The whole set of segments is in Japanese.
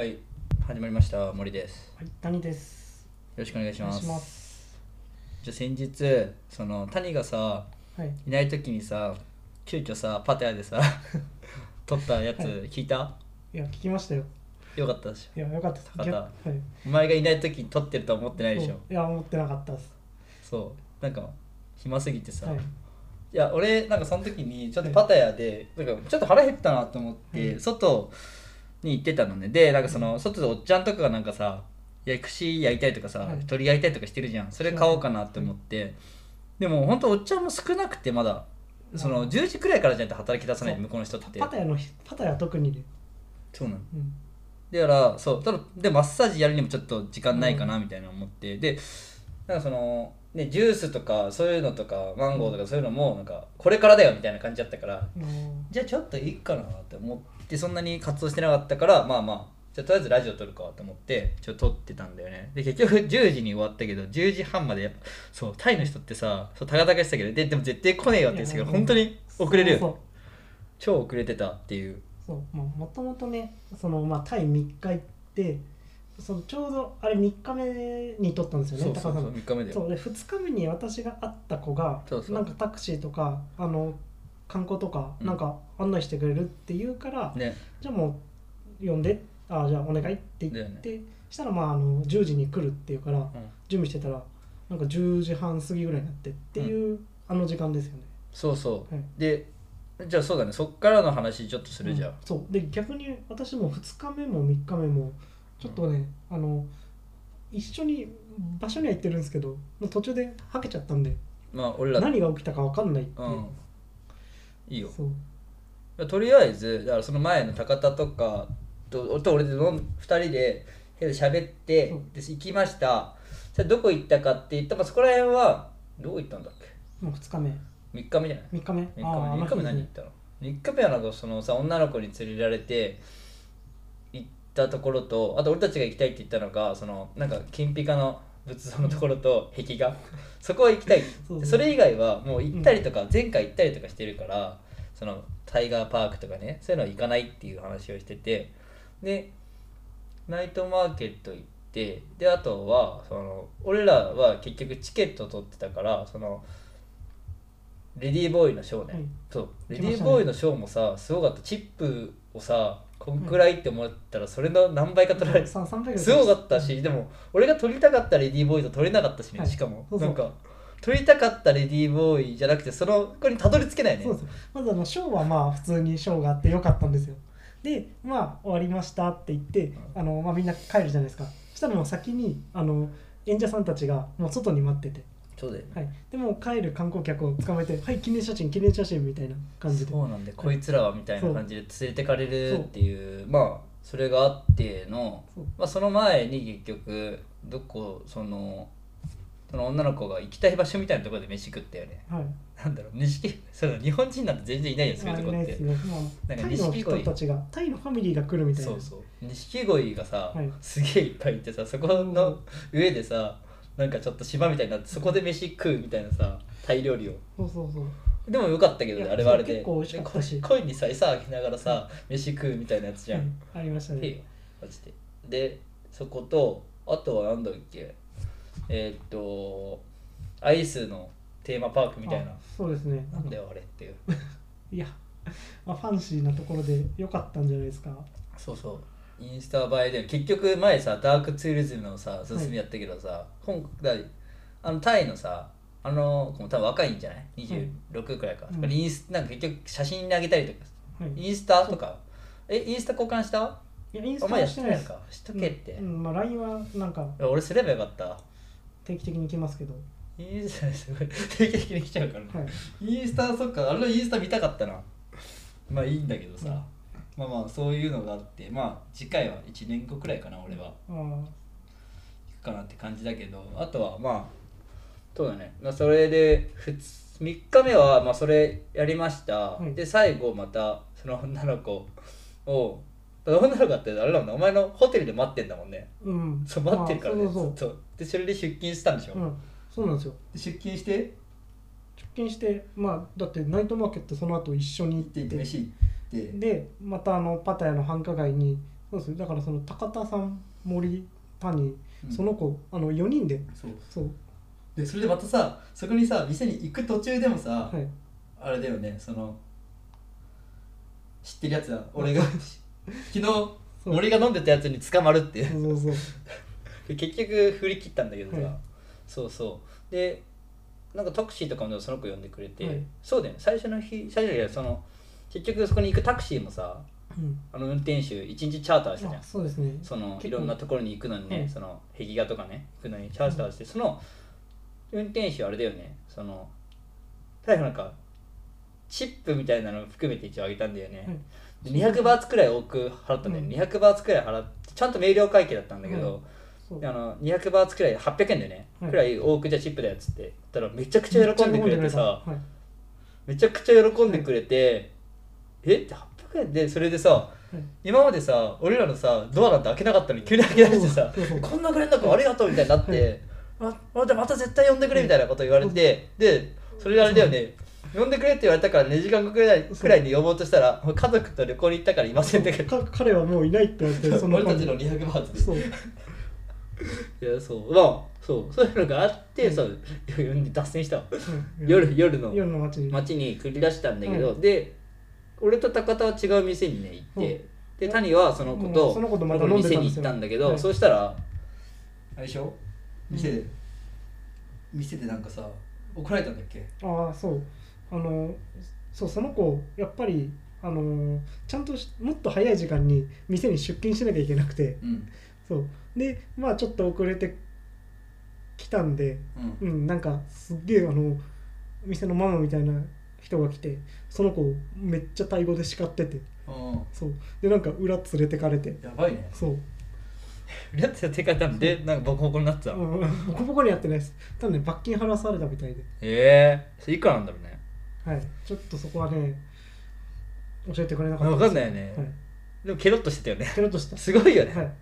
はい始まりました森ですはい、谷です。よろしくお願いしますお願いします。じゃあ先日その谷がさはい。いない時にさ急遽さパタヤでさ 撮ったやつはい聞いた？いや、聞きましたよ。よかったでしょいや、よかったです。高田逆はい。お前がいない時に撮ってるとは思ってないでしょ？そういや、思ってなかったです。そうなんか暇すぎてさ、はい。いや俺なんかその時にちょっとパタヤでなんかちょっと腹減ったなと思って、はい外に行ってたのね。でなんかその外でおっちゃんとかがなんかさ焼くし焼いたりとかさ、はい。鳥焼いたりとかしてるじゃん。それ買おうかなって思って、でも本当おっちゃんも少なくてまだ。その10時くらいからじゃないと働き出さないそう。向こうの人って。パタヤの、パタヤ特にね。そうなの。うん。だからそう。ただでマッサージやるにもちょっと時間ないかなみたいな思って、でなんかそのねジュースとかそういうのとかマンゴーとかそういうのもなんかこれからだよみたいな感じだったから。あのじゃあちょっといいかなって思ってそんなに活動してなかったからまあまあじゃあとりあえずラジオ撮るかと思ってちょっと撮ってたんだよね。で結局10時に終わったけど10時半までやっぱそうタイの人ってさそうタカタカしてたけどででも絶対来ねえよって言ってたけど本当に遅れるよね。超遅れてたっていう。そう。もともとね、その、まあ、タイ3日行って、そのちょうどあれ3日目に撮ったんですよね、そうそうそう高さん。3日目だよ。そうで2日目に私が会った子がそうそう。なんかタクシーとかあの観光とかうん。なんか案内してくれるって言うから、ね。じゃあもう呼んであじゃあお願いって言って、したらまああの10時に来るっていうからうん。準備してたらなんか10時半過ぎぐらいになってっていう、あの時間ですよね。そうそう、はい。でじゃあそうだね。そっからの話ちょっとするじゃん、うん。そう。で逆に私も2日目も3日目もちょっとね、あの一緒に場所には行ってるんですけど途中ではけちゃったんでまあ俺ら。何が起きたか分かんないっていう、うんいいよ。とりあえずだからその前の高田とかとと俺で2人で部屋で喋ってう。んで行きました。じゃあどこ行ったかって言ったらそこら辺はどこ行ったんだっもう2日目。け3日目じゃない？3日目？3日目。あー3日目何行ったの？3日目はなんかそのさ女の子に連れられて行ったところとあと俺たちが行きたいって言ったのがそのなんか金ピカの仏像のところと壁画。そこは行きたい。それ以外はもう行ったりとか、前回行ったりとかしてるからそのタイガーパークとかねそういうのは行かないっていう話をしてて。でナイトマーケット行ってであとはその俺らは結局チケット取ってたからそのレディーボーイのショーね、はい。そう。レディーボーイのショーもさすごかった。チップをさこんくらいって思ったらそれの何倍か取られてさ300すごかったしでも俺が撮りたかったレディーボーイと撮れなかったしね、はい。しかも。なんか撮りたかったレディーボーイじゃなくてその子にたどり着けないね。そうですまずあのショーはまあ普通にショーがあってよかったんですよ。でまあ終わりましたって言ってあの、まあ、みんな帰るじゃないですか。そしたらもう先にあの演者さんたちがもう外に待ってて、そうだよね。はい、でもう帰る観光客を捕まえて「はい記念写真記念写真」みたいな感じで。そうなんでこいつらはみたいな感じで連れてかれるっていうまあそれがあってのそう。まあ、その前に結局どこそのその女の子が行きたい場所みたいなところで飯食ったよね。はい。なんだろう。錦その日本人なんて全然いないよそういうとこって。タイの錦鯉。人たちがタイのファミリーが来るみたいな。そうそう。錦鯉がさ、はい。すげえいっぱいいてさそこの上でさなんかちょっと島みたいになってそこで飯食うみたいなさタイ料理を。そうそうそう。でもよかったけどねあれはあれで。結構美味しかったし。で鯉にさ餌あげながらさ飯食うみたいなやつじゃん、はいありましたね。マジで。でそことあとはなんだっけ。えーっとアイスのテーマパークみたいな。あそうですね。なんだよあれっていう。いや、まあ、ファンシーなところで良かったんじゃないですか。そうそうインスタ映えで結局前さダークツーリズムのさ進みやったけどさ、今だあのタイのさあの子も多分若いんじゃない？26くらいか、うんインスなんか結局写真あげたりとか。はい。インスタとか？えインスタ交換した？いやインスタしててないいです。か。しとけって、うんうんまあ LINE はなんか俺すればよかった。定期的に来ますけど。インスタすごい。定期的に来ちゃうから。ね、はい。インスタそっか。あれのインスタ見たかったな。まあいいんだけどさ、うんまあまあそういうのがあってまあ次回は1年後くらいかな俺は。あ行くかなって感じだけどあとはまあそうだね、まあ、それで3日目はまあそれやりました、はい。で最後またその女の子を女の子ってあれだもんねお前のホテルで待ってんだもんね。うん。そう待ってるからね、まあそうそうずっとでそれで出勤したんでしょ、そう、うん、そうなんですよ。で出勤して？出勤してまあだってナイトマーケットその後一緒に行って飯行ってでまたあのパタヤの繁華街にそうですだからその高田さん森谷うん。その子あの4人でそう。そう。でそれでまたさそこにさ店に行く途中でもさ、はい。あれだよねその知ってるやつだ俺が 昨日そう。森が飲んでたやつに捕まるっていう。そうそう で結局振り切ったんだけどさ、はい。そうそう。でなんかタクシーとかもその子呼んでくれて、はい。そうだよね。最初の日最初の日その結局そこに行くタクシーもさうん。あの運転手一日チャーターしたじゃあんそうですね。そのいろんなところに行くのにね、はいその壁画とかね行くのにチャーターして、その運転手あれだよねその最後なんかチップみたいなの含めて一応あげたんだよね、で200バーツくらい多く払ったんだよ、うん。200バーツくらい払ってちゃんと明瞭会計だったんだけど、あの200バーツくらい800円でね、はい。くらい多くじゃあチップだよっつって。言ったらめちゃくちゃ喜んでくれてさはい。めちゃくちゃ喜んでくれて、え？って800円でそれでさ今までさ俺らのさドアなんて開けなかったのに急に開け出してさそうそうこんな連絡ありがとうみたい。になって、ああじゃあまた絶対呼んでくれみたいなこと言われて、でそれであれだよね呼んでくれって言われたから2時間後くらいくらいに呼ぼうとしたら家族と旅行に行ったからいませんって。か彼はもういないって言われてその俺たちの200バーツで。そう。いやそう。まあそう。そういうのがあって、そう。脱線したわ。うん夜夜の夜の街に。街に繰り出したんだけど、はで俺と高田は違う店にね行って、で谷はその子うとんその子とまた飲んでたんですよ店に行ったんだけど、はい。そうしたらあれでしょ？うん。店で、店でなんかさ怒られたんだっけ？ああそう。あのそうその子やっぱりあのちゃんとしもっと早い時間に店に出勤しなきゃいけなくて。うん。そう。でまあちょっと遅れてきたんで。うん。うんなんかすっげえあの店のママみたいな人が来てその子をめっちゃタイ語で叱ってて。うん。そう。でなんか裏連れてかれて。やばいね。そう。やってやってかれたんでなんかボコボコになってたの、うん。ボコボコにやってないです。多分ね罰金払わされたみたいで。ええそれいくらなんだろうね？はい。ちょっとそこはね教えてくれなかった分かんないよね、はい。でもケロッとしてたよね。ケロッとした。すごいよね、はい。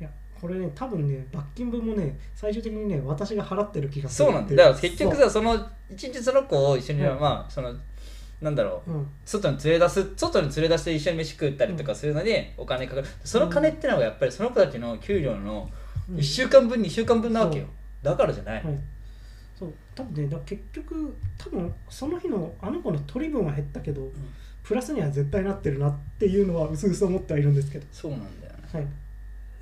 いや、これね、多分ね、罰金分もね、最終的にね、私が払ってる気がするそうなんだよ。だから結局そさその一日その子を一緒に、はい。まあそのなんだろう。う、うん、外に連れ出す外に連れ出して一緒に飯食ったりとかするのでお金かかる。その金ってのがやっぱりその子たちの給料のうん。1週間分2週間分なわけよ。だからじゃない、はい。そう、多分ね、だ結局、多分その日のあの子の取り分は減ったけど、プラスには絶対なってるなっていうのは、うすうす思ってはいるんですけど。そうなんだよね。はい。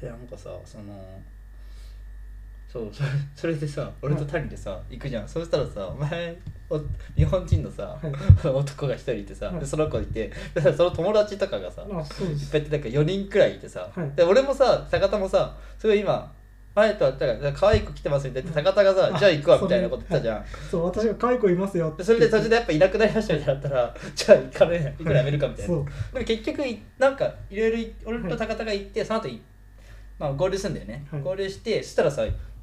でなんかさそのそうそれそれでさ俺と谷でさ、行くじゃん。そしたらさお前お日本人のさ、はい。男が一人いてさ、はい。でその子いてでその友達とかがさ、あ、そうでいっす。ぱいいてなんか4人くらいいてさ、はい。で俺もさ坂田もさすごい今前とはだから可愛い子来てますみたいなはい。高田がさ、あじゃあ行くわそれみたいなこと言ったじゃん、そう、私が可愛い子いますよって。でそれで途中でやっぱいなくなりましたみたいになったらじゃあ行かね行くのやめるかみたいな、そう。でも結局いなんかいろいろい俺と高田が行って、その後いまあ合流するんだよね、はい。合流してそしたらさ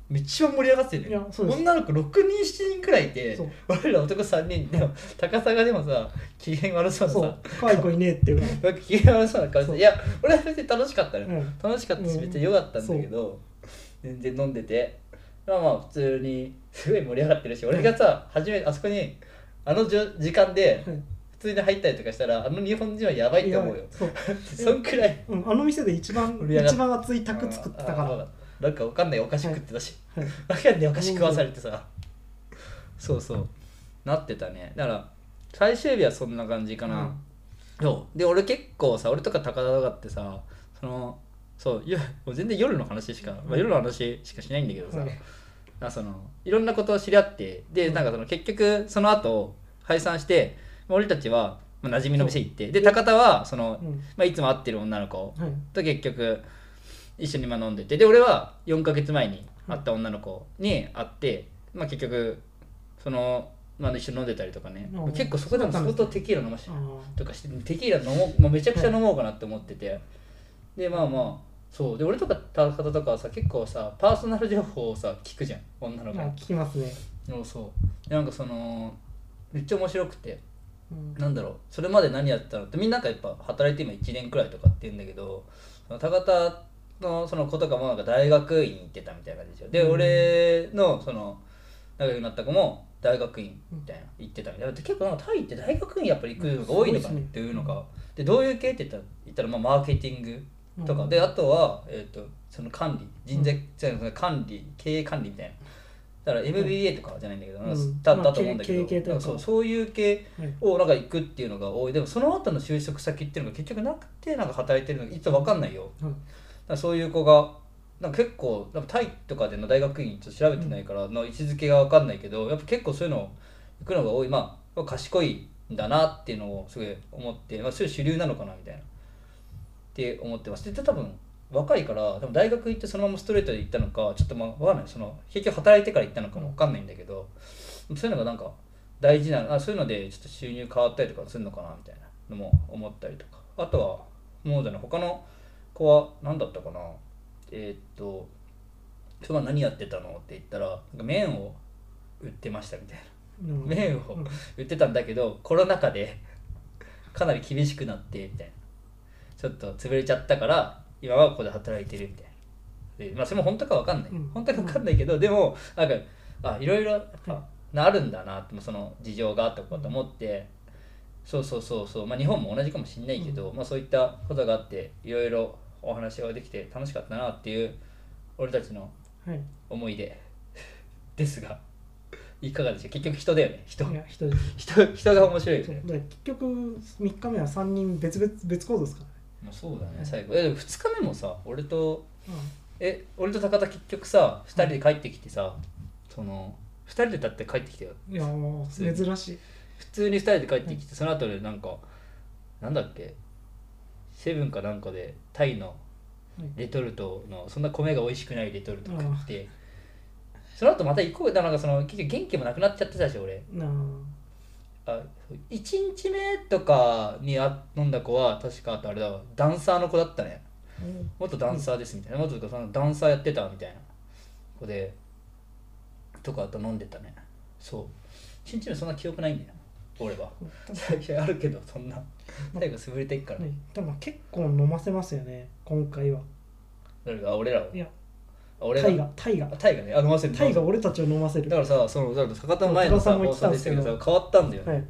一番盛り上がってるいやそうです。女の子6人7人くらいいてそう。俺ら男3人でも高さがでもさ機嫌悪そうなさ可愛い子いねえっていう。機嫌悪そうな顔していや俺は別に楽しかったのよ、うん。楽しかったしうん別に良かったんだけど、全然飲んでて。まあまあ普通にすごい盛り上がってるし俺がさ初めあそこにあのじょ時間ではい普通に入ったりとかしたらあの日本人はやばいって思うよ。そんくらいうん、あの店で一番一番熱い卓作ってたから、なんかわかんないお菓子食ってたし、い、わかんないお菓子食わされてさ。そうそう。なってたね。だから最終日はそんな感じかな、うん。そう。で俺結構さ俺とか高田とかってさそのそういやもう全然夜の話しか、まあ、夜の話しかしないんだけどさ、はい。あそのいろんなことを知り合ってでなんかその結局その後解散して俺たちは、まあ、馴染みの店行ってで高田はその、うん。まあ、いつも会ってる女の子はい。と結局一緒に今飲んでてで俺は4ヶ月前に会った女の子に会って、まあ、結局その、まあ、一緒に飲んでたりとかね。うん結構そこでも相当テキーラ飲ましてあとかしてテキーラ飲もうもうめちゃくちゃ飲もうかなって思ってて、でまあまあそう。で俺とか高田とかはさ結構さパーソナル情報をさ聞くじゃん。女の子に。聞きますね、そうそう。でなんかそのめっちゃ面白くてうん。なんだろう。それまで何やってたのってみんななんかやっぱ働いて今1年くらいとかって言うんだけど田のその子とかもなんか大学院行ってたみたいな感じでしょで、うん。俺のその仲良くなった子も大学院みたいな行ってたみたいな。で結構なんかタイって大学院やっぱり行くのが多いのかなっていうのが、でどういう系って言ったら言ったらまあマーケティングとか、うん。であとは、えー、とその管理。人材、じゃあ管理経営管理みたいな。だから MBA とかじゃないんだけど、うん。だだまあと思うんだけど、経経営というか。そうそういう系はい。をなんか行くっていうのが多い。でもその後の就職先っていうのが結局なくてなんか働いてるのがいつ分かんないよ。だかはい。らそういう子がなんか結構なんかタイとかでの大学院ちょっと調べてないからの位置づけが分かんないけどやっぱ結構そういうの行くのが多い。まあ賢いんだなっていうのをすごい思って、まあ、そういう主流なのかなみたいな。って思ってます。で多分若いから多分大学行ってそのままストレートで行ったのかちょっとまあ分かんない。その結局働いてから行ったのかも分かんないんだけどそういうのがなんか大事なあそういうのでちょっと収入変わったりとかするのかなみたいなのも思ったりとか。あとはもうじゃない他の子は何だったかな？えーっとそれは何やってたの？って言ったらなんか麺を売ってましたみたいな。うん。麺をうん。売ってたんだけどコロナ禍でかなり厳しくなってみたいな。ちょっと潰れちゃったから今はここで働いてるみたいな。でまあそれも本当か分かんない、うん。本当か分かんないけどでもなんかあいろいろやっぱなるんだなってその事情があったこと思ってそうそうそうそう。まあ日本も同じかもしんないけど、まあそういったことがあっていろいろお話ができて楽しかったなっていう俺たちのはい。思い出。ですがいかがでしょう結局人だよね人。いや人です。人人が面白いよね。そうだから結局3日目は3人別々別行動ですかまあそうだね最後。えでも2日目もさ俺とらねえ俺と高田結局さ2人で帰ってきてさその2人で立って帰ってきてよ。うんいやもう珍しい。普通に2人で帰ってきてその後でなんかなんだっけ？セブンかなんかでタイのはい。レトルトのそんな米が美味しくないレトルト食ってその後また行こうなんかその結局元気もなくなっちゃってたし俺。なあ。あ1日目とかにあ飲んだ子は確かあとあれだわ。ダンサーの子だったね。うん。元ダンサーですみたいな。元そのダンサーやってたみたいな子でとかあと飲んでたね。そう。1日目そんな記憶ないんだよ。俺は。いやあるけどそんな最後潰れていくから、ね。でも結構飲ませますよね今回は。誰が？あ俺らを？いや。あ俺タイがタイがあタイがね。あ飲ませる。タイが俺たちを飲ませる。だからさそのだから坂田の前のさ放送でしたけど。さ変わったんだよね、はい。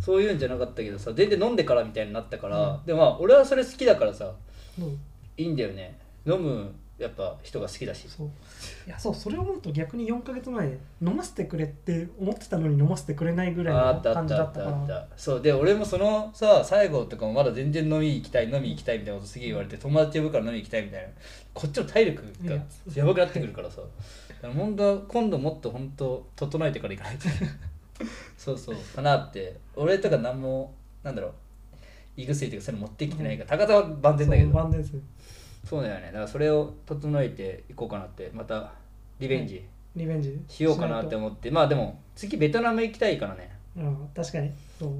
そういうんじゃなかったけどさ全然飲んでからみたいになったから、うん。でもまあ俺はそれ好きだからさ。うん。いいんだよね。飲むやっぱ人が好きだし。そう。いやそうそれを思うと逆に4か月前飲ませてくれって思ってたのに飲ませてくれないぐらいのああったあ感じだったから。たそう。で俺もそのさ最後とかもまだ全然飲み行きたい飲み行きたいみたいなことすげえ言われて友達呼ぶから飲み行きたいみたいな。こっちの体力がいややばくなってくるからさ。だから本当は今度もっと本当整えてから行かないと。そうそうかなって。俺とか何もなんだろう胃薬とかそういうの持ってきてないから高田は万全だけど。万全です。ねそうだよね。だからそれを整えていこうかなって。またリベンジリベンジしようかなって思って。まあでも次ベトナム行きたいからね。うん確かに。そう。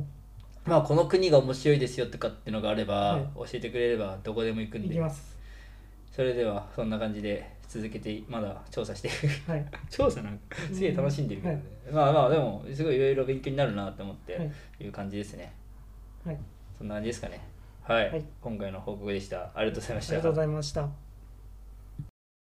まあこの国が面白いですよとかっていうのがあれば、はい。教えてくれればどこでも行くんで。いきます。それではそんな感じで続けてまだ調査してはい。調査なんかすげえ楽しんでるけどね、まあまあでもすごいいろいろ勉強になるなと思ってはい。いう感じですね、はい。そんな感じですかねはい、はい。今回の報告でした。ありがとうございました。ありがとうございました